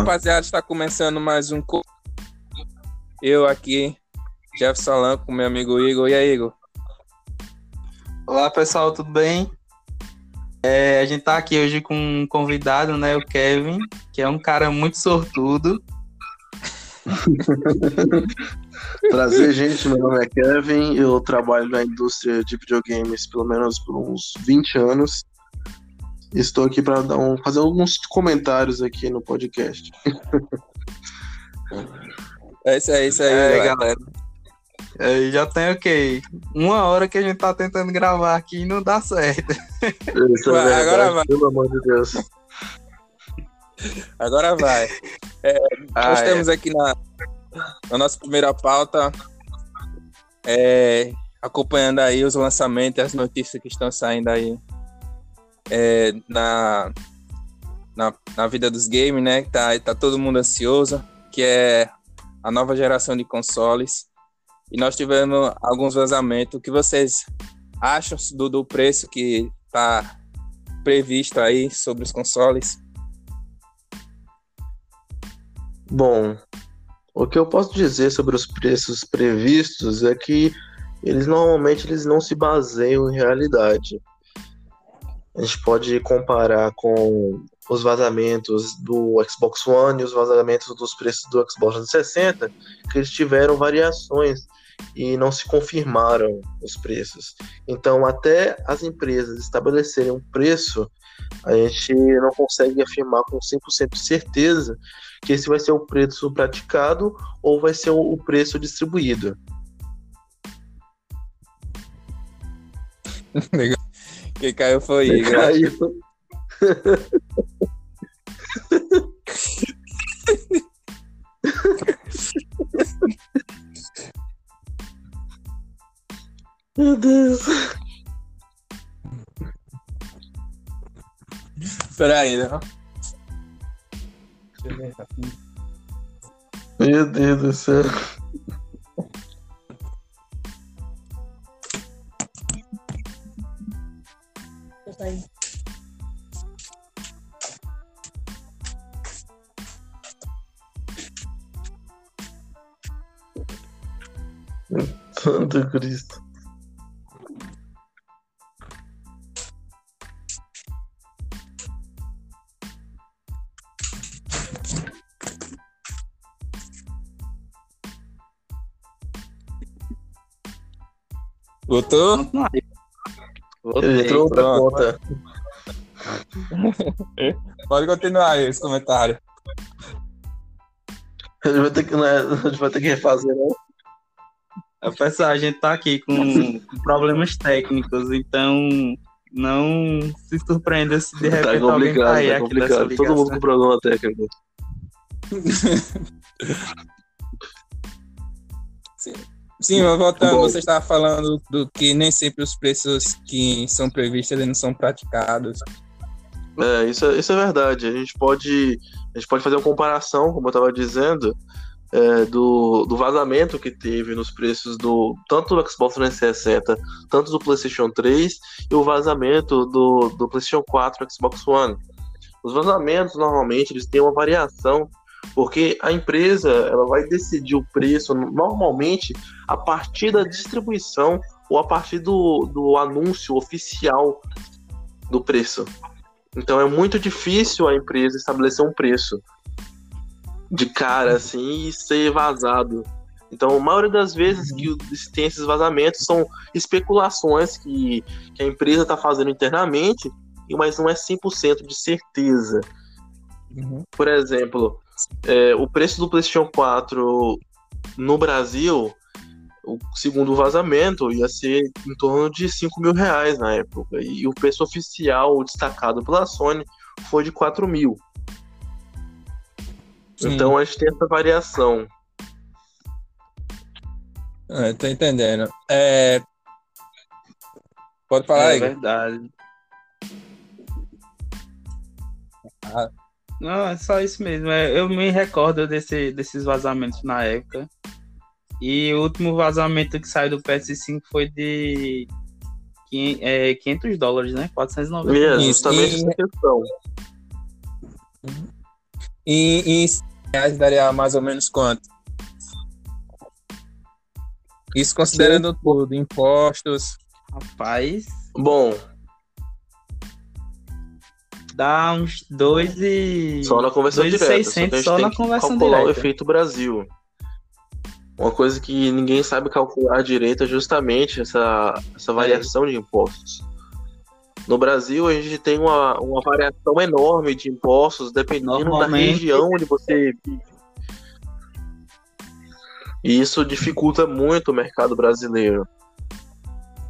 rapaziada, está começando mais um. Eu aqui, Jeff Salan, com meu amigo Igor. E aí, Igor? Olá, pessoal, tudo bem? É, a gente tá aqui hoje com um convidado, né, o Kevin, que é um cara muito sortudo. Prazer, gente. Meu nome é Kevin. Eu trabalho na indústria de videogames pelo menos por uns 20 anos. Estou aqui para um, fazer alguns comentários aqui no podcast. É isso aí, isso aí, é, galera. É, já tem o okay, quê? Uma hora que a gente tá tentando gravar aqui e não dá certo. Isso é vai, agora vai. Pelo amor de Deus. Agora vai. É, ah, nós é. temos aqui na, na nossa primeira pauta é, acompanhando aí os lançamentos, as notícias que estão saindo aí é, na, na, na, vida dos games, né? Tá, tá todo mundo ansioso, que é a nova geração de consoles. E nós tivemos alguns vazamentos. O que vocês acham do, do preço que está previsto aí sobre os consoles? Bom, o que eu posso dizer sobre os preços previstos é que eles normalmente eles não se baseiam em realidade. A gente pode comparar com os vazamentos do Xbox One e os vazamentos dos preços do Xbox 360, que eles tiveram variações e não se confirmaram os preços. Então, até as empresas estabelecerem um preço, a gente não consegue afirmar com 100% de certeza que esse vai ser o preço praticado ou vai ser o preço distribuído. Legal. Quem caiu foi Igor. Caiu. Meu Deus. Espera aí, né? Meu Deus do céu. Santo Cristo. Botou? Ele entrou outra conta. Pode continuar aí esse comentário. A gente vai ter que, né, a gente vai ter que refazer, né? A pessoal, a gente tá aqui com problemas técnicos, então não se surpreenda se de tá repente tá alguém cair tá aqui ligação. Todo mundo com problema técnico. Sim. Mas voltando, Bom, você estava falando do que nem sempre os preços que são previstos eles não são praticados. É, isso é, isso é verdade. A gente pode, a gente pode fazer uma comparação, como eu estava dizendo, é, do, do vazamento que teve nos preços do tanto do Xbox 360, tanto do PlayStation 3 e o vazamento do, do PlayStation 4 e Xbox One. Os vazamentos normalmente eles têm uma variação porque a empresa ela vai decidir o preço normalmente a partir da distribuição ou a partir do, do anúncio oficial do preço. Então é muito difícil a empresa estabelecer um preço de cara assim e ser vazado. Então, a maioria das vezes que tem esses vazamentos são especulações que, que a empresa está fazendo internamente, mas não é 100% de certeza. Uhum. Por exemplo, é, o preço do PlayStation 4 no Brasil, o segundo vazamento, ia ser em torno de 5 mil reais na época. E o preço oficial destacado pela Sony foi de 4 mil. Sim. Então a gente tem essa variação. É, tô entendendo. É... Pode falar é aí. É verdade. Ah, não, é só isso mesmo. É, eu me recordo desse, desses vazamentos na época. E o último vazamento que saiu do PS5 foi de 500 dólares, né? 490. Mesmo, justamente essa questão. E em reais daria mais ou menos quanto? Isso considerando Sim. tudo, impostos. Rapaz. Bom. Dá uns dois e. Só na conversão direta. 600 só, só na conversão calcular direta. o efeito Brasil. Uma coisa que ninguém sabe calcular direito é justamente essa, essa variação de impostos. No Brasil, a gente tem uma, uma variação enorme de impostos dependendo da região onde você vive. E isso dificulta muito o mercado brasileiro.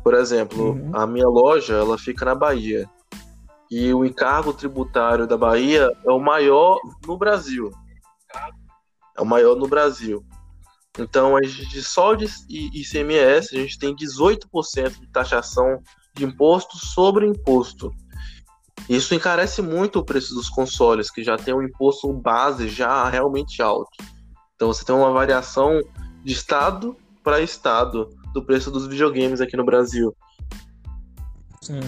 Por exemplo, uhum. a minha loja ela fica na Bahia. E o encargo tributário da Bahia é o maior no Brasil. É o maior no Brasil. Então, a gente só de ICMS, a gente tem 18% de taxação de imposto sobre imposto. Isso encarece muito o preço dos consoles, que já tem um imposto base já realmente alto. Então, você tem uma variação de estado para estado do preço dos videogames aqui no Brasil. Sim.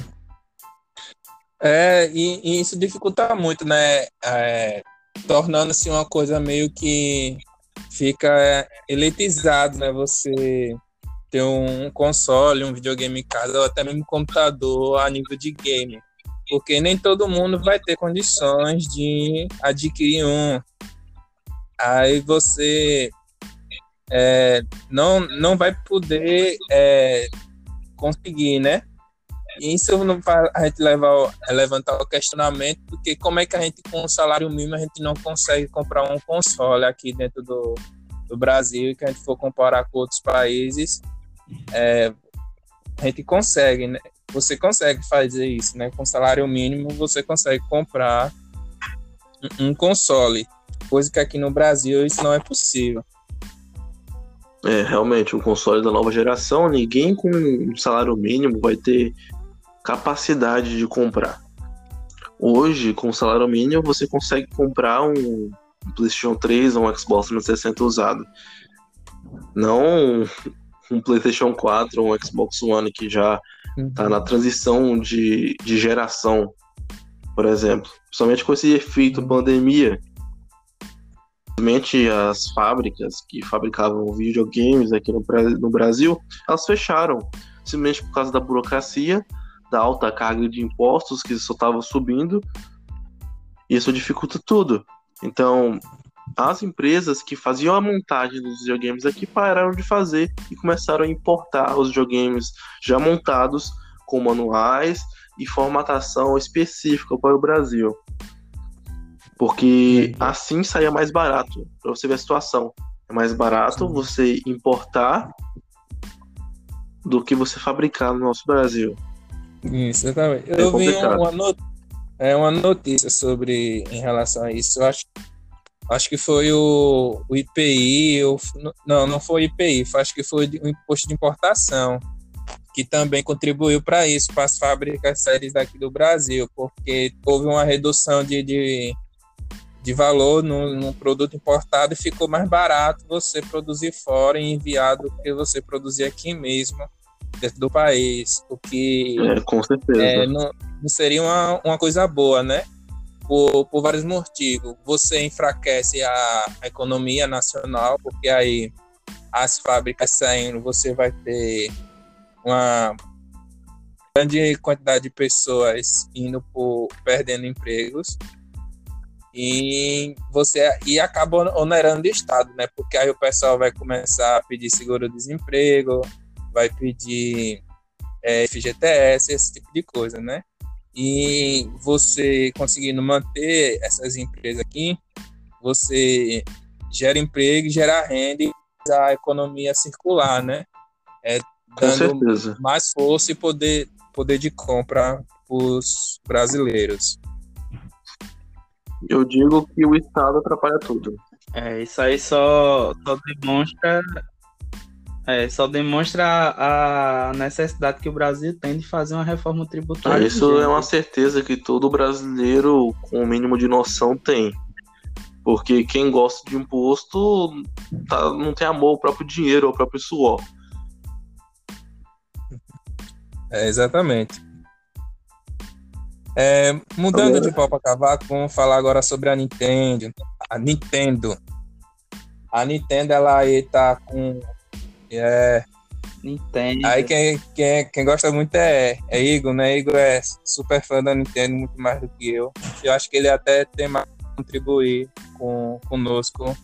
É, e, e isso dificulta muito, né? É, Tornando-se uma coisa meio que fica elitizado, né? Você ter um console, um videogame em casa, ou até mesmo computador a nível de game. Porque nem todo mundo vai ter condições de adquirir um. Aí você é, não, não vai poder é, conseguir, né? Isso não faz a gente levar, levantar o questionamento, porque como é que a gente, com o salário mínimo, a gente não consegue comprar um console aqui dentro do, do Brasil, e que a gente for comparar com outros países, é, a gente consegue, né? Você consegue fazer isso, né? Com salário mínimo, você consegue comprar um, um console, coisa que aqui no Brasil isso não é possível. É, realmente, o console da nova geração, ninguém com um salário mínimo vai ter capacidade de comprar. Hoje, com salário mínimo, você consegue comprar um PlayStation 3 ou um Xbox 360 usado. Não um PlayStation 4 ou um Xbox One que já está na transição de, de geração, por exemplo. Principalmente com esse efeito pandemia. Simplesmente as fábricas que fabricavam videogames aqui no, no Brasil, elas fecharam. Simplesmente por causa da burocracia da alta carga de impostos que só estava subindo. Isso dificulta tudo. Então, as empresas que faziam a montagem dos videogames aqui pararam de fazer e começaram a importar os videogames já montados com manuais e formatação específica para o Brasil. Porque assim saía mais barato, para você ver a situação. É mais barato você importar do que você fabricar no nosso Brasil. Isso, exatamente. É eu vi uma, not é, uma notícia sobre em relação a isso. Eu acho, acho que foi o, o IPI, ou, não, não foi o IPI, acho que foi o imposto de importação, que também contribuiu para isso, para as fábricas sérias daqui do Brasil, porque houve uma redução de, de, de valor no, no, produto importado e ficou mais barato você produzir fora e enviar do que você produzir aqui mesmo dentro do país, o que é, com certeza. É, não, não, seria uma, uma coisa boa, né? Por, por vários motivos. Você enfraquece a, a economia nacional, porque aí as fábricas saindo, você vai ter uma grande quantidade de pessoas indo por perdendo empregos e você e acaba onerando o estado, né? Porque aí o pessoal vai começar a pedir seguro-desemprego, vai pedir é, FGTS, esse tipo de coisa, né? E você conseguindo manter essas empresas aqui, você gera emprego, gera renda e a economia circular, né? É, dando mais força e poder, poder de compra para os brasileiros. Eu digo que o Estado atrapalha tudo. É, isso aí só, só demonstra é, só demonstra a necessidade que o Brasil tem de fazer uma reforma tributária. Isso é uma certeza que todo brasileiro com o mínimo de noção tem. Porque quem gosta de imposto tá, não tem amor ao próprio dinheiro, ao próprio suor. É, exatamente. É, mudando de pau para cavaco, vamos falar agora sobre a Nintendo. A Nintendo. A Nintendo, ela aí tá com. É, Nintendo. Aí quem, quem, quem gosta muito é, é Igor, né? Igor é super fã da Nintendo, muito mais do que eu. Eu acho que ele até tem mais a contribuir com, conosco,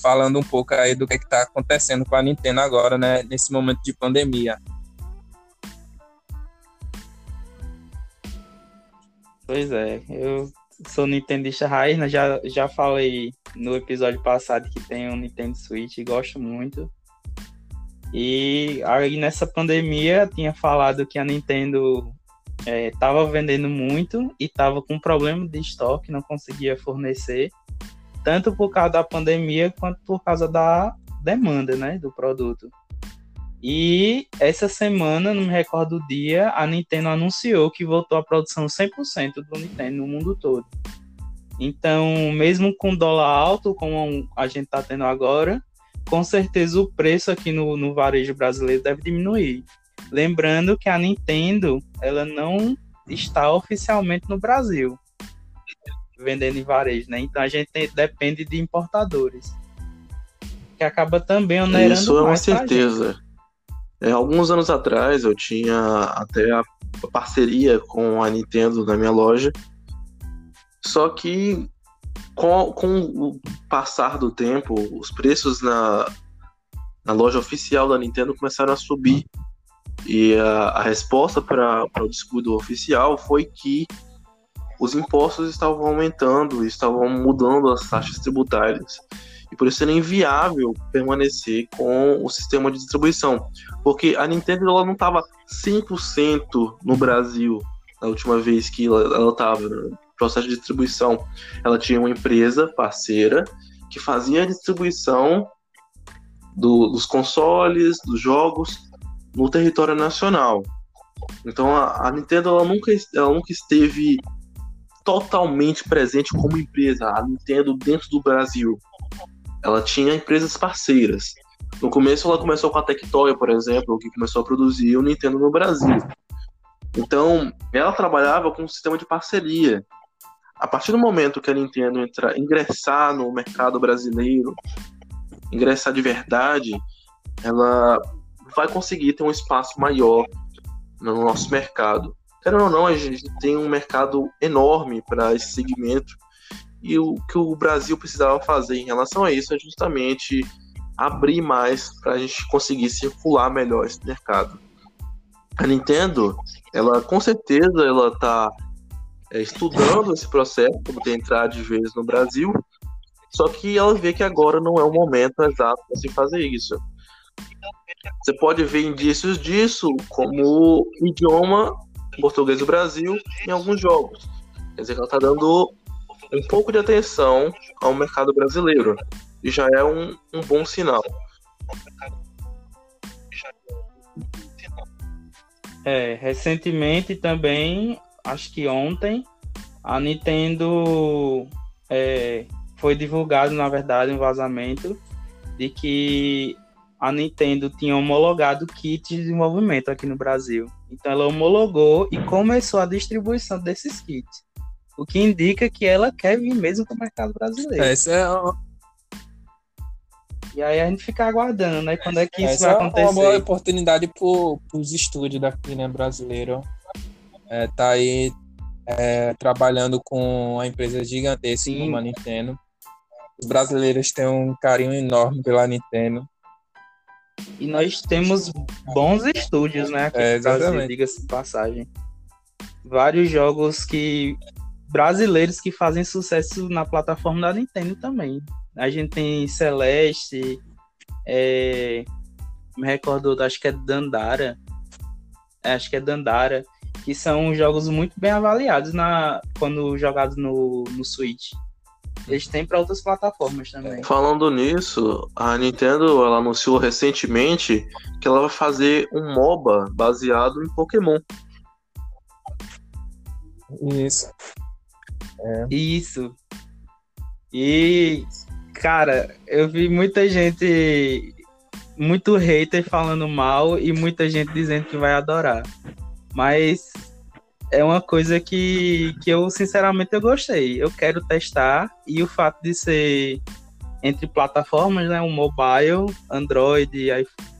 falando um pouco aí do que é está acontecendo com a Nintendo agora, né? Nesse momento de pandemia. Pois é, eu sou nintendista raiz, né? já, já falei no episódio passado que tem um Nintendo Switch e gosto muito. E aí nessa pandemia tinha falado que a Nintendo estava é, vendendo muito e estava com problema de estoque, não conseguia fornecer, tanto por causa da pandemia quanto por causa da demanda né, do produto. E essa semana, não me recordo o dia, a Nintendo anunciou que voltou à produção 100% do Nintendo no mundo todo. Então, mesmo com dólar alto, como a gente está tendo agora, com certeza o preço aqui no, no varejo brasileiro deve diminuir. Lembrando que a Nintendo ela não está oficialmente no Brasil vendendo em varejo, né? Então a gente tem, depende de importadores. Que acaba também onerando Isso é uma certeza. É, alguns anos atrás eu tinha até a parceria com a Nintendo na minha loja. Só que com, com o passar do tempo, os preços na, na loja oficial da Nintendo começaram a subir. E a, a resposta para o descuido oficial foi que os impostos estavam aumentando, estavam mudando as taxas tributárias. E por isso era inviável permanecer com o sistema de distribuição. Porque a Nintendo ela não estava 100% no Brasil na última vez que ela estava. Processo de distribuição. Ela tinha uma empresa parceira que fazia a distribuição do, dos consoles, dos jogos no território nacional. Então a, a Nintendo ela nunca, ela nunca esteve totalmente presente como empresa, a Nintendo dentro do Brasil. Ela tinha empresas parceiras. No começo ela começou com a Tectoy, por exemplo, que começou a produzir o Nintendo no Brasil. Então, ela trabalhava com um sistema de parceria a partir do momento que a Nintendo entrar, ingressar no mercado brasileiro, ingressar de verdade, ela vai conseguir ter um espaço maior no nosso mercado. Querendo ou não, a gente tem um mercado enorme para esse segmento e o que o Brasil precisava fazer em relação a isso é justamente abrir mais para a gente conseguir circular melhor esse mercado. A Nintendo, ela com certeza ela está é, estudando esse processo, como entrar de vez no Brasil, só que ela vê que agora não é o momento exato para se fazer isso. Você pode ver indícios disso, como o idioma português do Brasil em alguns jogos. Quer dizer, ela está dando um pouco de atenção ao mercado brasileiro. E já é um, um bom sinal. É, recentemente também acho que ontem, a Nintendo é, foi divulgado, na verdade, um vazamento de que a Nintendo tinha homologado kits de desenvolvimento aqui no Brasil. Então ela homologou e começou a distribuição desses kits. O que indica que ela quer vir mesmo para o mercado brasileiro. Essa é E aí a gente fica aguardando, né? Quando é que isso vai acontecer. É uma boa oportunidade para os estúdios daqui, né, brasileiro é, tá aí é, trabalhando com a empresa gigantesca Sim. como a Nintendo. Os brasileiros têm um carinho enorme pela Nintendo. E nós temos bons estúdios, né? Aqui é, Brasil, diga-se de passagem. Vários jogos que brasileiros que fazem sucesso na plataforma da Nintendo também. A gente tem Celeste, é, me recordo, acho que é Dandara. Acho que é Dandara que são jogos muito bem avaliados na, quando jogados no, no Switch. Eles têm para outras plataformas também. Falando nisso, a Nintendo ela anunciou recentemente que ela vai fazer um MOBA baseado em Pokémon. Isso. É. Isso. E, cara, eu vi muita gente, muito hater falando mal e muita gente dizendo que vai adorar. Mas é uma coisa que, que eu, sinceramente, eu gostei. Eu quero testar e o fato de ser entre plataformas, né? O mobile, Android e iPhone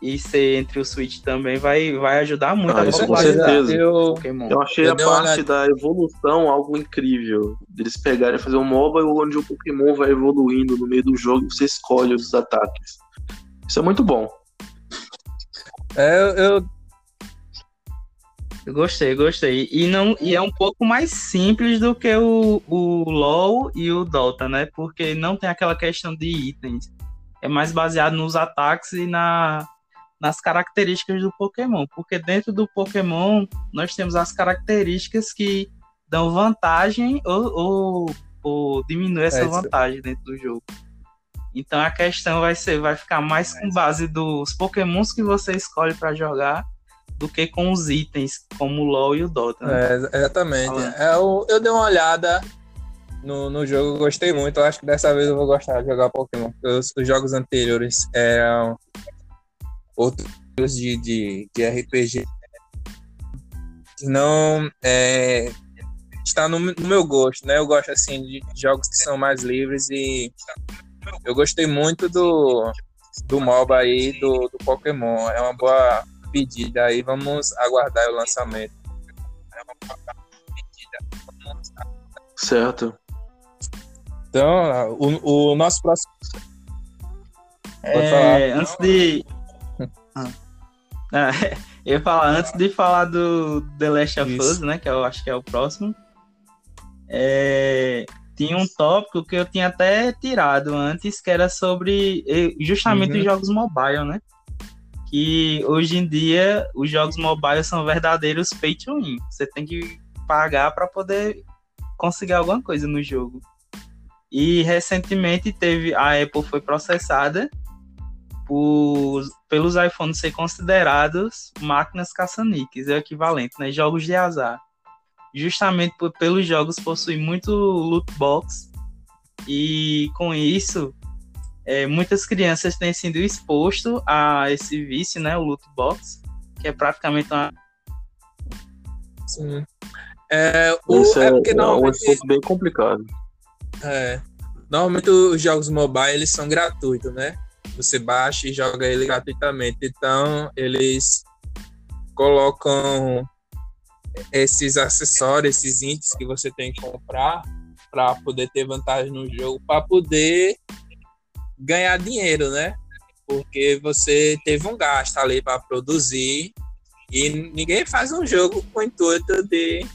e ser entre o Switch também vai, vai ajudar muito ah, a isso com certeza. Eu, eu achei eu a parte da evolução algo incrível. Eles pegarem e fazer um mobile onde o Pokémon vai evoluindo no meio do jogo e você escolhe os ataques. Isso é muito bom. É, eu, eu gostei, gostei. E, não, e é um pouco mais simples do que o, o LoL e o Dota, né? Porque não tem aquela questão de itens. É mais baseado nos ataques e na, nas características do Pokémon. Porque dentro do Pokémon nós temos as características que dão vantagem ou, ou, ou diminuem essa é vantagem dentro do jogo. Então a questão vai ser, vai ficar mais com base dos Pokémons que você escolhe para jogar do que com os itens, como o LoL e o Dota. Né? É, exatamente. É, eu, eu dei uma olhada no, no jogo, gostei muito. Eu acho que dessa vez eu vou gostar de jogar Pokémon. Os, os jogos anteriores eram outros de, de, de RPG que não é, está no, no, meu gosto, né? Eu gosto assim de jogos que são mais livres e eu gostei muito do do MOBA aí do, do Pokémon. É uma boa pedida aí, vamos aguardar o lançamento. Certo. Então, o, o nosso próximo. É, antes de. Ah, eu ia falar, antes de falar do The Last of Us, né? Que eu acho que é o próximo. É, tinha um tópico que eu tinha até tirado antes, que era sobre eh, justamente uhum. os jogos mobile, né? Que hoje em dia os jogos mobile são verdadeiros pay to win. Você tem que pagar para poder conseguir alguma coisa no jogo. E recentemente teve a Apple foi processada por, pelos iPhones ser considerados máquinas caça-níqueis, é o equivalente, né? Jogos de azar. Justamente por, pelos jogos possuem muito loot box e com isso é, muitas crianças têm sido expostas a esse vício, né, o loot box, que é praticamente uma... Sim. É, o, Isso é, é, porque é um assunto bem complicado. É, normalmente os jogos mobile eles são gratuitos, né? Você baixa e joga ele gratuitamente. Então, eles colocam esses acessórios, esses itens que você tem que comprar para poder ter vantagem no jogo, para poder ganhar dinheiro, né? Porque você teve um gasto ali para produzir e ninguém faz um jogo com o intuito de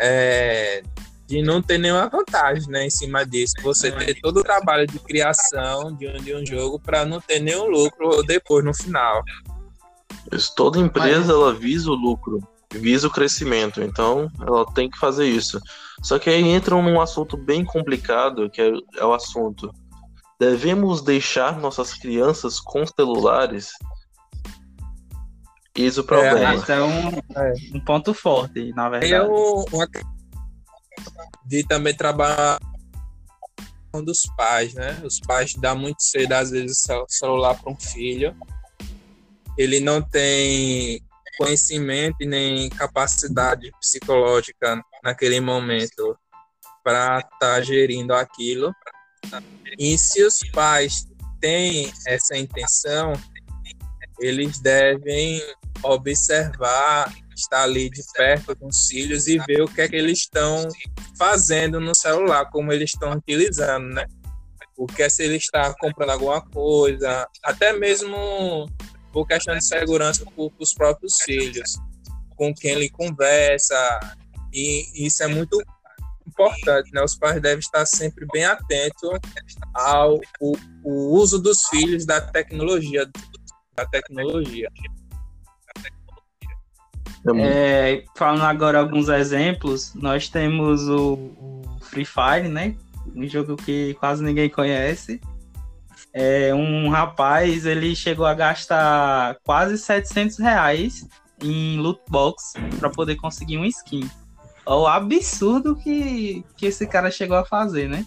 é, de não ter nenhuma vantagem né, em cima disso. Você ter todo o trabalho de criação de um, de um jogo para não ter nenhum lucro depois no final. Isso, toda empresa ela visa o lucro, visa o crescimento, então ela tem que fazer isso. Só que aí entra num assunto bem complicado, que é, é o assunto Devemos deixar nossas crianças com celulares? Eis o problema. É, é um, é. um ponto forte, na verdade. Eu, de também trabalhar com dos pais, né? Os pais dão muito cedo, às vezes, o celular para um filho. Ele não tem conhecimento e nem capacidade psicológica naquele momento para estar tá gerindo aquilo. E se os pais têm essa intenção, eles devem observar, estar ali de perto com os filhos e ver o que é que eles estão fazendo no celular, como eles estão utilizando, né? Porque é se ele está comprando alguma coisa, até mesmo por questão de segurança para os próprios filhos, com quem ele conversa, e isso é muito importante, né? Os pais devem estar sempre bem atentos ao o, o uso dos filhos da tecnologia, da tecnologia. É, falando agora alguns exemplos, nós temos o, o, Free Fire, né? Um jogo que quase ninguém conhece. É, um rapaz, ele chegou a gastar quase 700 reais em loot box para poder conseguir um skin o absurdo que, que esse cara chegou a fazer, né?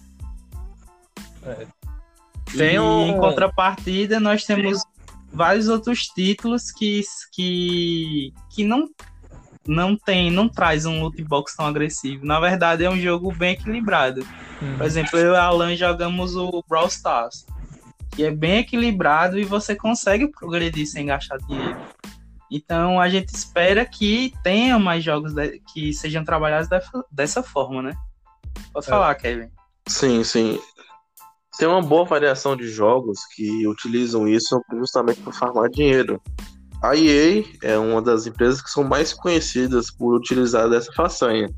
É. Tem e, um... Em contrapartida, nós temos vários outros títulos que, que, que não, não tem, não traz um loot box tão agressivo. Na verdade, é um jogo bem equilibrado. Uhum. Por exemplo, eu e a Alan jogamos o Brawl Stars, que é bem equilibrado e você consegue progredir sem gastar dinheiro. Então a gente espera que tenha mais jogos que sejam trabalhados dessa, forma, né? Pode é. falar, Kevin. Sim, sim. Tem uma boa variação de jogos que utilizam isso justamente para farmar dinheiro. A EA é uma das empresas que são mais conhecidas por utilizar dessa façanha.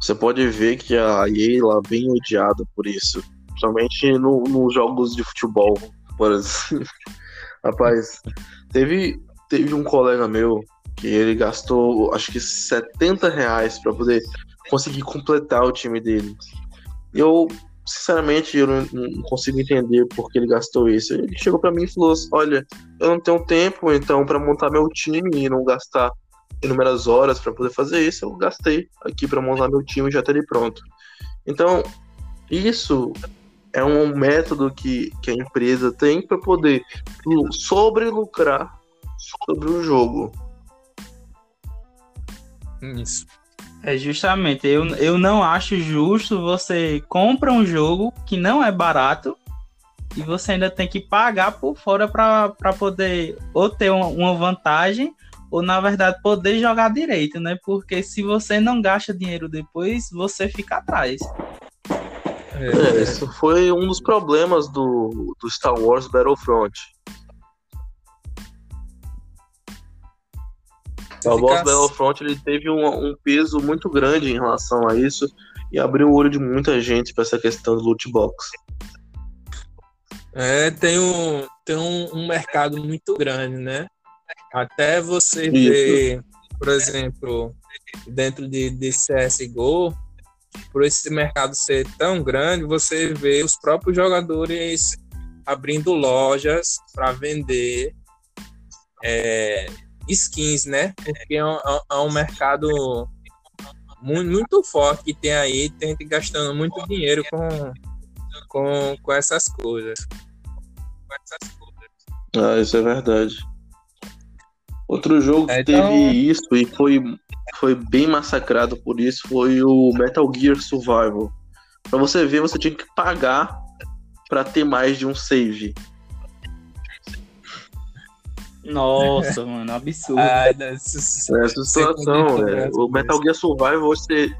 Você pode ver que a EA lá é bem odiada por isso, principalmente no, nos jogos de futebol, por exemplo. Rapaz, teve, teve um colega meu que ele gastou acho que 70 reais para poder conseguir completar o time dele. Eu sinceramente, eu não, não, consigo entender por que ele gastou isso. Ele chegou para mim e falou: assim, Olha, eu não tenho tempo, então, para montar meu time e não gastar inúmeras horas para poder fazer isso, eu gastei aqui para montar meu time e já tá ele pronto. Então, isso é um método que, que a empresa tem para poder sobrelucrar sobre o jogo. Isso. É justamente, eu, eu não acho justo você compra um jogo que não é barato e você ainda tem que pagar por fora para poder ou ter uma, vantagem ou na verdade poder jogar direito, né? Porque se você não gasta dinheiro depois, você fica atrás. É, isso foi um dos problemas do, do Star Wars Battlefront. O Boss Battlefront ele teve um, um, peso muito grande em relação a isso e abriu o olho de muita gente para essa questão do loot box. É, tem um, tem um, um mercado muito grande, né? Até você isso. ver, por exemplo, dentro de, de CSGO, por esse mercado ser tão grande, você vê os próprios jogadores abrindo lojas para vender é, skins, né? Porque é um, é um mercado muito, muito, forte que tem aí, tem gente gastando muito dinheiro com, com, com essas coisas. Ah, isso é verdade. Outro jogo que então... teve isso e foi, foi bem massacrado por isso foi o Metal Gear Survival. Pra você ver, você tinha que pagar para ter mais de um save. Nossa, mano, absurdo. Ai, essa, essa situação, é. O Metal Gear Survival, você,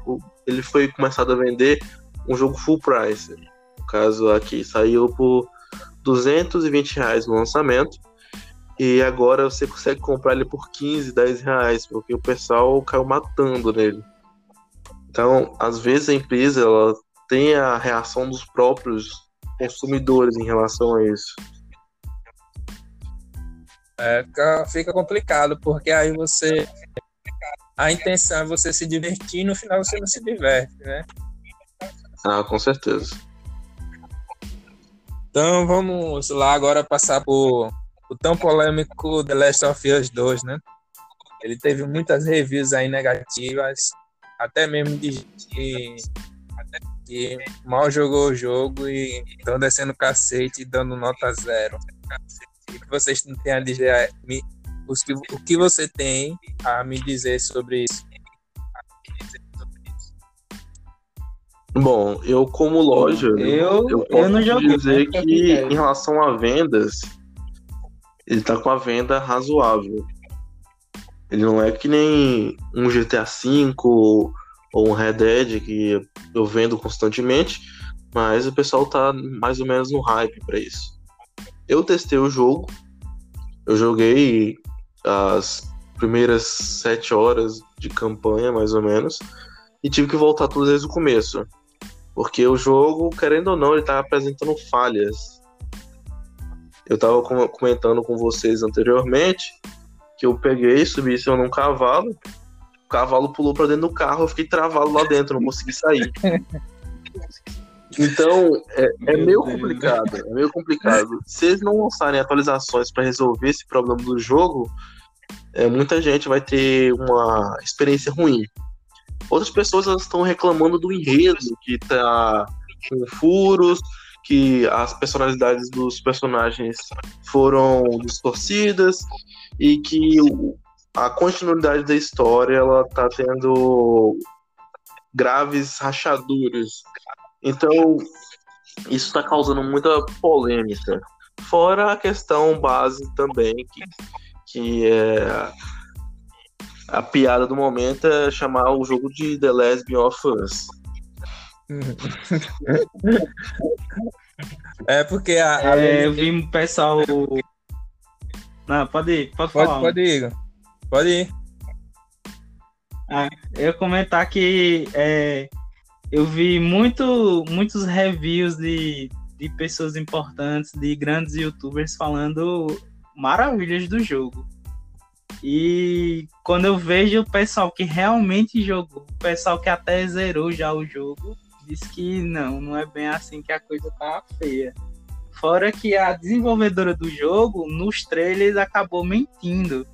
ele foi começado a vender um jogo full price. No caso aqui, saiu por 220 reais no lançamento. E agora você consegue comprar ele por 15, 10 reais, porque o pessoal caiu matando nele. Então, às vezes a empresa ela tem a reação dos próprios consumidores em relação a isso. É, fica, fica complicado, porque aí você. A intenção é você se divertir e no final você não se diverte, né? Ah, com certeza. Então vamos lá agora passar por o tão polêmico The Last of Us 2, né? Ele teve muitas reviews aí negativas, até mesmo de que, que mal jogou o jogo e estão descendo cacete e dando nota zero. O que vocês têm a dizer? O que você tem a me dizer sobre isso? Bom, eu como loja, eu, eu posso eu não joguei, dizer né? que em relação a vendas, ele tá com a venda razoável. Ele não é que nem um GTA V ou um Red Dead que eu vendo constantemente, mas o pessoal tá mais ou menos no hype para isso. Eu testei o jogo, eu joguei as primeiras sete horas de campanha, mais ou menos, e tive que voltar tudo desde o começo. Porque o jogo, querendo ou não, ele tá apresentando falhas. Eu tava comentando com vocês anteriormente que eu peguei, subi em num cavalo, o cavalo pulou pra dentro do carro, eu fiquei travado lá dentro, não consegui sair. Então, é, é meio complicado. É meio complicado. Se eles não lançarem atualizações para resolver esse problema do jogo, é, muita gente vai ter uma experiência ruim. Outras pessoas estão reclamando do enredo, que tá com furos, que as personalidades dos personagens foram distorcidas e que a continuidade da história ela tá tendo graves rachaduras. Então, isso está causando muita polêmica. Fora a questão base também, que, que é a piada do momento é chamar o jogo de The Lesbian of Us. É porque a. a é, eu vi o pessoal. Não, pode ir, pode, pode falar. Pode ir, pode ir. Ah, eu ia comentar que é, eu vi muito, muitos reviews de, de pessoas importantes, de grandes youtubers falando maravilhas do jogo. E quando eu vejo o pessoal que realmente jogou, o pessoal que até zerou já o jogo, diz que não, não é bem assim que a coisa tá feia. Fora que a desenvolvedora do jogo, nos trailers, acabou mentindo.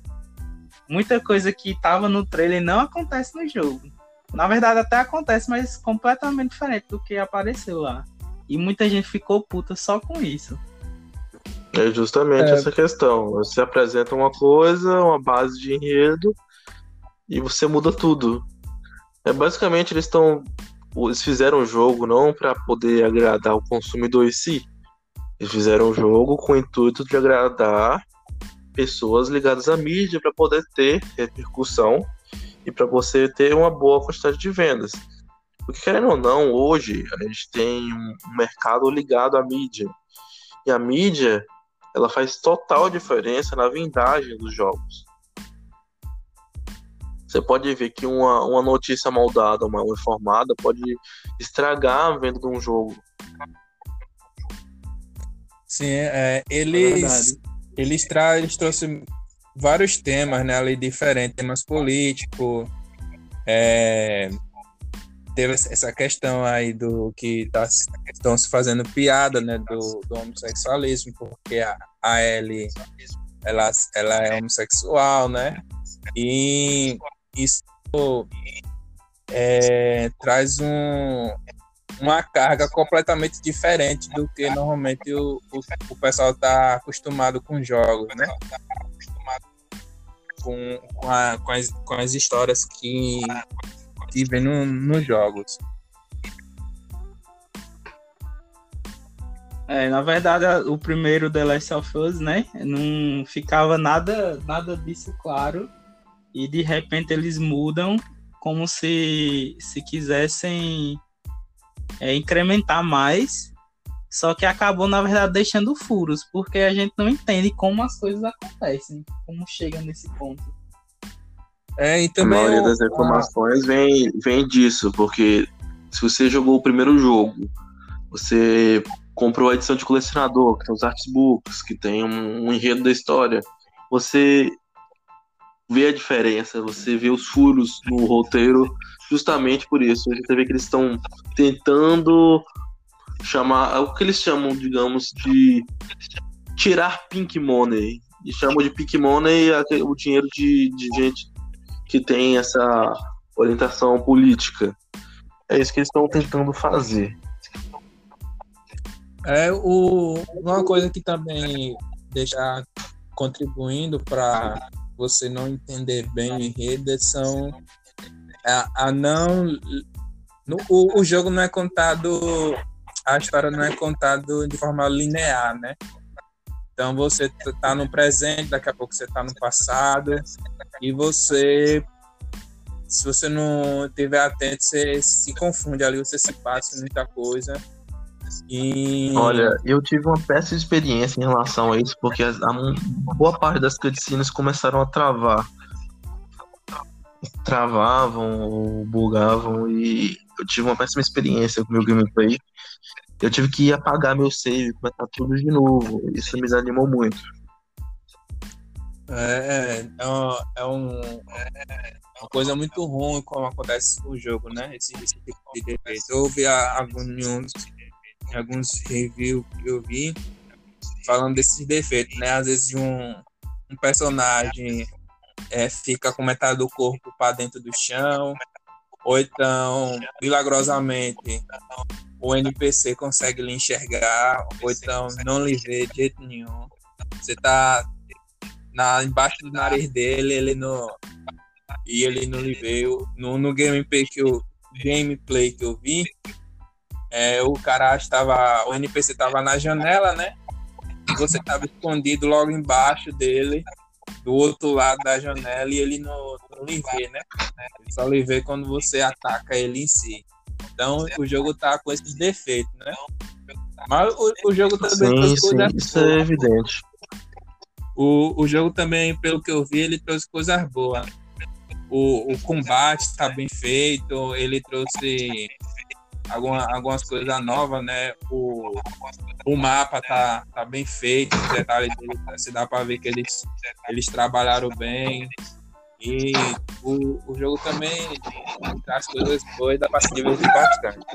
Muita coisa que tava no trailer não acontece no jogo. Na verdade, até acontece, mas completamente diferente do que apareceu lá. E muita gente ficou puta só com isso. É justamente é. essa questão. Você apresenta uma coisa, uma base de enredo, e você muda tudo. É basicamente eles estão. Eles fizeram o jogo não para poder agradar o consumidor em si. Eles fizeram o jogo com o intuito de agradar pessoas ligadas à mídia para poder ter repercussão e para você ter uma boa quantidade de vendas. Porque, querendo ou não, hoje a gente tem um mercado ligado à mídia. E a mídia, ela faz total diferença na vendagem dos jogos. Você pode ver que uma, uma notícia mal dada, uma, informada, pode estragar a venda de um jogo. Sim, é, eles, é eles, tra eles trouxeram vários temas, né, ali diferentes, temas políticos, é, teve essa questão aí do que tá, estão se fazendo piada, né, do, do homossexualismo, porque a, a Ellie, ela, ela é homossexual, né, e isso é, traz um, uma carga completamente diferente do que normalmente o, o, o pessoal está acostumado com jogos, né? com, com, a, com, as, com as histórias que, que vem no, nos jogos. É, na verdade, o primeiro The Last of Us, né? Não ficava nada, nada disso claro. E de repente eles mudam como se, se quisessem é, incrementar mais só que acabou, na verdade, deixando furos, porque a gente não entende como as coisas acontecem, como chega nesse ponto. É, e também a maioria das informações vem, vem disso, porque se você jogou o primeiro jogo, você comprou a edição de colecionador, que tem os artbooks, que tem um, um enredo da história, você vê a diferença, você vê os furos no roteiro, justamente por isso. Gente vê que eles estão tentando chamar é o que eles chamam, digamos, de tirar pink money. E chamam de pink money o dinheiro de, de gente que tem essa orientação política. É isso que eles estão tentando fazer. É o, uma coisa que também deixa contribuindo para você não entender bem o enredo são a, a não no, o, o jogo não é contado a história não é contada de forma linear, né? Então você está no presente, daqui a pouco você está no passado, e você, se você não estiver atento, você se confunde ali, você se passa muita coisa. E... Olha, eu tive uma péssima experiência em relação a isso, porque a, a boa parte das cutscenes começaram a travar. Travavam ou bugavam, e eu tive uma péssima experiência com o meu gameplay eu tive que apagar meu save, começar tudo de novo. Isso me desanimou muito. É, é, uma, é, um, é uma coisa muito ruim como acontece no jogo, né? Esse, esse tipo de defeito. Eu ouvi alguns, alguns reviews que eu vi falando desses defeitos, né? Às vezes um, um personagem é, fica com metade do corpo para dentro do chão, ou então, milagrosamente, o NPC consegue lhe enxergar, ou então não lhe vê de jeito nenhum. Você tá na, embaixo do nariz dele, ele não. E ele não lhe veio. No, no gameplay que eu, gameplay que eu vi, é, o cara estava. O NPC estava na janela, né? Você estava escondido logo embaixo dele, do outro lado da janela, e ele não, não lhe vê, né? Ele só lhe vê quando você ataca ele em si. Então o jogo tá com esses defeitos, né? Mas o, o jogo também sim, sim, isso é evidente. O, o jogo também, pelo que eu vi, ele trouxe coisas boas. O, o combate está bem feito, ele trouxe alguma, algumas coisas novas, né? O, o mapa tá, tá bem feito, os detalhes se dá para ver que eles, eles trabalharam bem. E o, o jogo também traz coisas boas dá para se divertir bastante.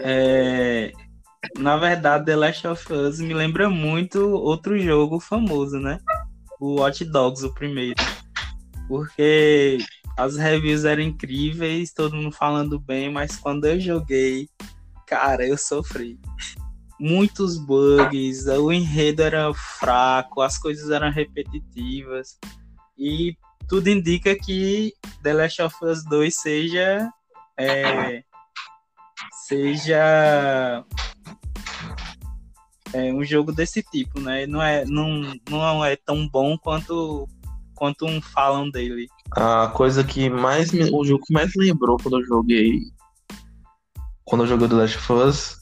É, na verdade, The Last of Us me lembra muito outro jogo famoso, né? O Watch Dogs, o primeiro. Porque as reviews eram incríveis, todo mundo falando bem, mas quando eu joguei, cara, eu sofri. Muitos bugs, o enredo era fraco, as coisas eram repetitivas. E tudo indica que The Last of Us 2 seja. É, seja é, um jogo desse tipo, né? Não é, não, não é tão bom quanto, quanto um falam dele. A coisa que mais me, o jogo que mais lembrou quando eu joguei quando eu joguei The Last of Us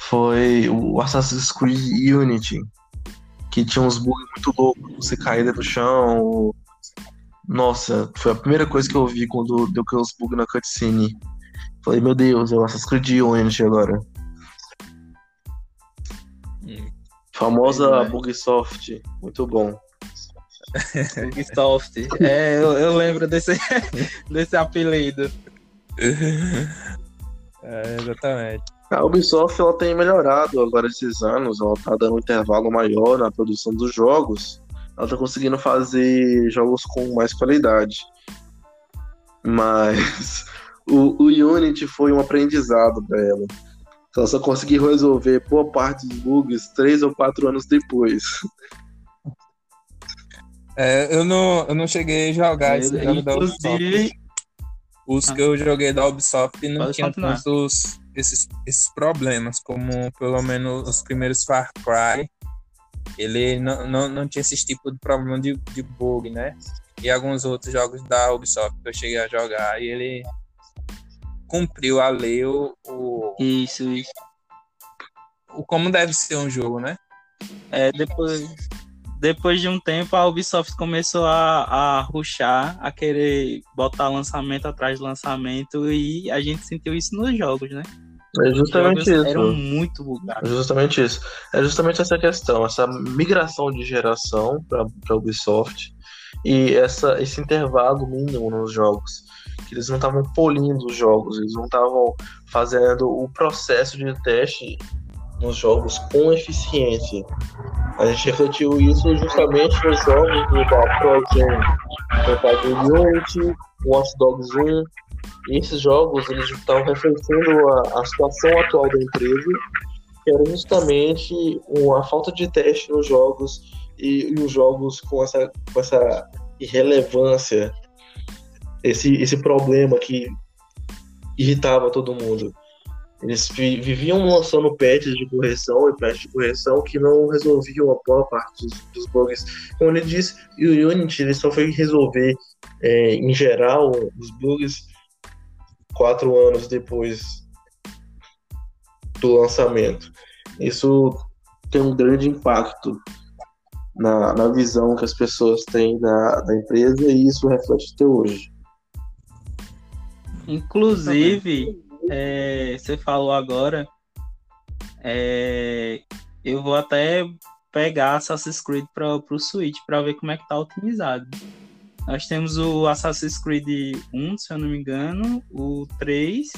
foi o Assassin's Creed Unity, que tinha uns bugs muito loucos, você caía do chão. Nossa, foi a primeira coisa que eu vi quando deu aqueles bugs na cutscene. Falei, meu Deus, é o Assassin's Creed Unity agora. Famosa é. Bugsoft, muito bom. Bugsoft, é, eu, eu, lembro desse, desse apelido. É, exatamente. A Ubisoft ela tem melhorado agora esses anos, ela tá dando um intervalo maior na produção dos jogos, ela tá conseguindo fazer jogos com mais qualidade. Mas o, o Unity foi um aprendizado para ela. Ela só conseguiu resolver boa parte dos bugs três ou quatro anos depois. É, eu, não, eu não cheguei a jogar esse jogo da Ubisoft. Os ah. que eu joguei da Ubisoft não tinham tantos esses, esses problemas, como pelo menos os primeiros Far Cry. Ele não, não, não tinha esse tipo de problema de, de bug, né? E alguns outros jogos da Ubisoft que eu cheguei a jogar. E ele cumpriu a lei o, o, isso, isso. O como deve ser um jogo, né? É, depois, depois de um tempo a Ubisoft começou a, a ruxar, a querer botar lançamento atrás de lançamento e a gente sentiu isso nos jogos, né? É justamente isso. Eram muito bugados. É justamente isso. É justamente essa questão, essa migração de geração para a Ubisoft e essa, esse intervalo mínimo nos jogos que eles não estavam polindo os jogos, eles não estavam fazendo o processo de teste nos jogos com eficiência. A gente refletiu isso justamente nos jogos do ProGen, do Unity, Watch Dogs 1. E esses jogos eles estão refletindo a, a situação atual da empresa, que era justamente uma falta de teste nos jogos e, e os jogos com essa, com essa irrelevância esse, esse problema que irritava todo mundo. Eles viviam lançando patches de correção e patches de correção que não resolviam a boa parte dos, dos bugs. Como ele disse, o Unity ele só foi resolver, é, em geral, os bugs quatro anos depois do lançamento. Isso tem um grande impacto na, na visão que as pessoas têm da, da empresa e isso reflete até hoje. Inclusive, é, você falou agora, é, eu vou até pegar Assassin's Creed para o Switch para ver como é que tá otimizado. Nós temos o Assassin's Creed 1, se eu não me engano, o 3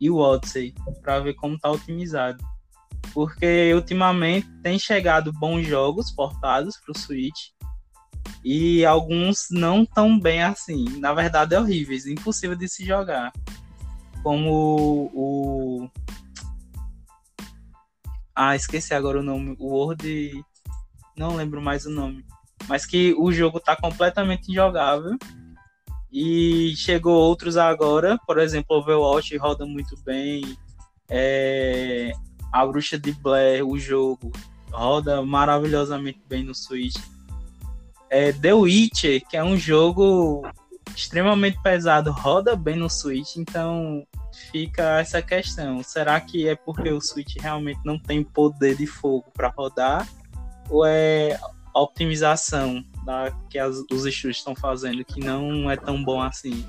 e o Odyssey, para ver como tá otimizado. Porque ultimamente tem chegado bons jogos portados para o Switch, e alguns não tão bem assim. Na verdade, é horríveis, impossível de se jogar. Como o. Ah, esqueci agora o nome. O World. Não lembro mais o nome. Mas que o jogo tá completamente injogável. E chegou outros agora, por exemplo, Overwatch roda muito bem. É, a Bruxa de Blair, o jogo, roda maravilhosamente bem no Switch. É, The Witcher, que é um jogo extremamente pesado, roda bem no Switch, então fica essa questão. Será que é porque o Switch realmente não tem poder de fogo para rodar? Ou é a optimização da, que as, os estúdios estão fazendo que não é tão bom assim?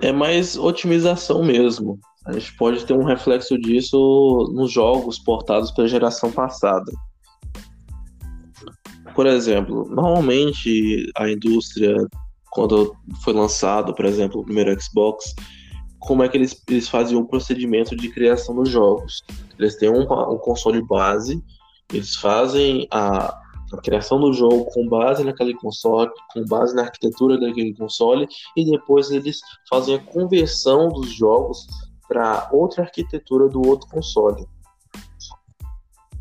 É mais otimização mesmo. A gente pode ter um reflexo disso nos jogos portados para a geração passada. Por exemplo, normalmente a indústria, quando foi lançado, por exemplo, o primeiro Xbox, como é que eles, eles faziam o procedimento de criação dos jogos? Eles têm um, um console base, eles fazem a, a criação do jogo com base naquele console, com base na arquitetura daquele console, e depois eles fazem a conversão dos jogos para outra arquitetura do outro console.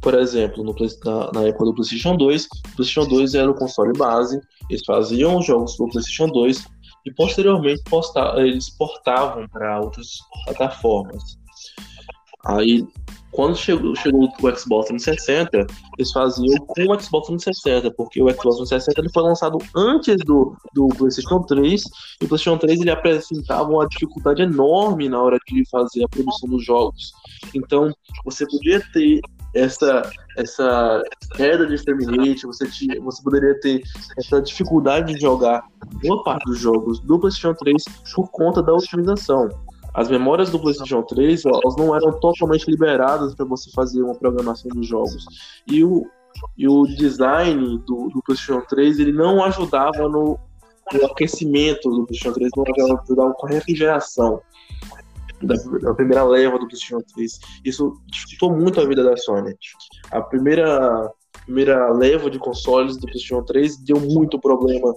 Por exemplo, no, na, na, época do PlayStation 2, o PlayStation 2 era o console base, eles faziam os jogos do PlayStation 2 e posteriormente posta, eles portavam para outras plataformas. Aí quando chegou, chegou o Xbox 360, eles faziam com o Xbox 360, porque o Xbox 360 ele foi lançado antes do, do PlayStation 3, e o PlayStation 3 ele apresentava uma dificuldade enorme na hora de fazer a produção dos jogos. Então, você podia ter essa, essa queda de terminate, você, você poderia ter essa dificuldade de jogar boa parte dos jogos do PlayStation 3 por conta da otimização as memórias do PlayStation 3 elas não eram totalmente liberadas para você fazer uma programação dos jogos. E o, e o design do, do PlayStation 3 ele não ajudava no, no aquecimento do PlayStation 3, não ajudava com a refrigeração da, da, primeira leva do PlayStation 3. Isso dificultou muito a vida da Sony. A primeira, primeira leva de consoles do PlayStation 3 deu muito problema.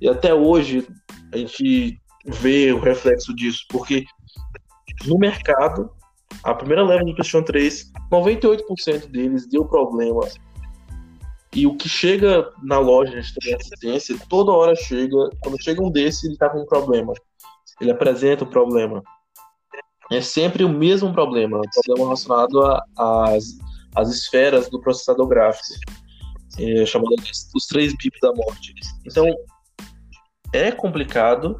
E até hoje a gente vê o reflexo disso, porque no mercado, a primeira leva do PlayStation 3, 98% deles deu problema. E o que chega na loja de assistência, toda hora chega, quando chega um desses, ele tá com um problema. Ele apresenta o problema. É sempre o mesmo problema, um problema relacionado às as esferas do processador gráfico, é, chamado os três bips da morte. Então, é complicado,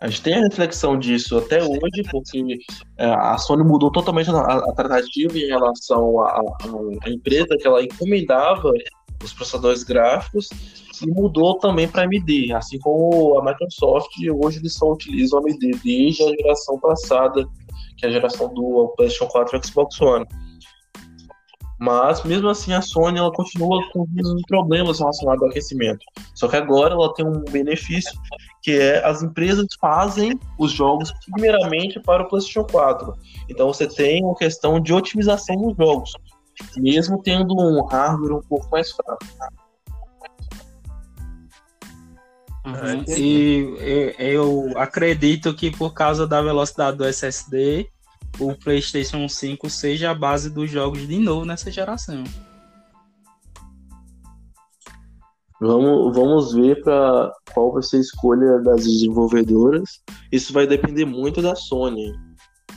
a gente tem a reflexão disso até hoje, porque é, a Sony mudou totalmente a, a tratativa em relação à empresa que ela encomendava os processadores gráficos e mudou também para AMD, assim como a Microsoft hoje eles só utilizam AMD desde a geração passada, que é a geração do PlayStation 4 e Xbox One. Mas mesmo assim a Sony ela continua com problemas relacionados ao aquecimento. Só que agora ela tem um benefício que é as empresas fazem os jogos primeiramente para o PlayStation 4. Então você tem uma questão de otimização dos jogos, mesmo tendo um hardware um pouco mais fraco. Uhum. E eu acredito que por causa da velocidade do SSD, o PlayStation 5 seja a base dos jogos de novo nessa geração. Vamos, vamos ver para qual vai ser a escolha das desenvolvedoras. Isso vai depender muito da Sony.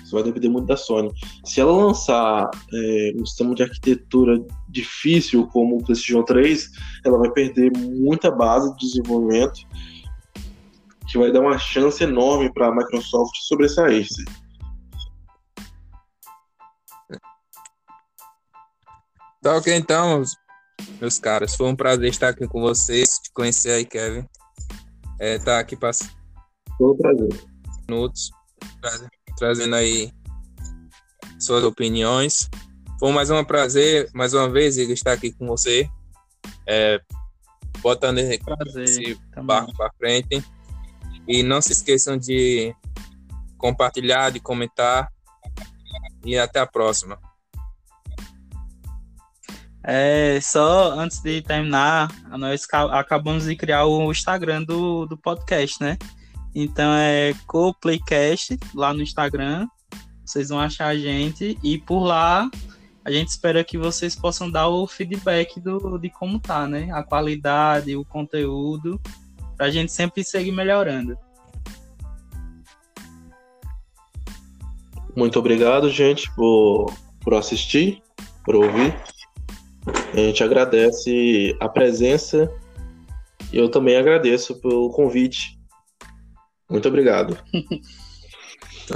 Isso vai depender muito da Sony. Se ela lançar é, um sistema de arquitetura difícil como o PlayStation 3, ela vai perder muita base de desenvolvimento, que vai dar uma chance enorme para a Microsoft sobressair. Tá ok, então, meus caras. Foi um prazer estar aqui com vocês, te conhecer aí, Kevin. É, tá aqui passando. Foi um prazer. Minutos, trazendo aí suas opiniões. Foi mais um prazer, mais uma vez, Igor, estar aqui com você. É, botando prazer, esse barco para frente. E não se esqueçam de compartilhar, de comentar. E até a próxima. É, só antes de terminar, nós acabamos de criar o Instagram do, do podcast, né? Então é CoPlaycast lá no Instagram. Vocês vão achar a gente e por lá a gente espera que vocês possam dar o feedback do, de como tá, né? A qualidade, o conteúdo, para a gente sempre seguir melhorando. Muito obrigado, gente, por, por assistir, por ouvir. A gente agradece a presença e eu também agradeço pelo convite. Muito obrigado.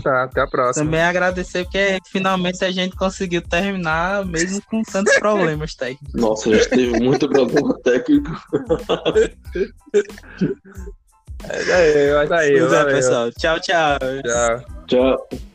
Tá, até a próxima. Também agradecer porque finalmente a gente conseguiu terminar, mesmo com tantos problemas técnicos. Nossa, a gente teve muito problema técnico. É, é, é, é, é, pessoal. Tchau, tchau. Tchau. Tchau.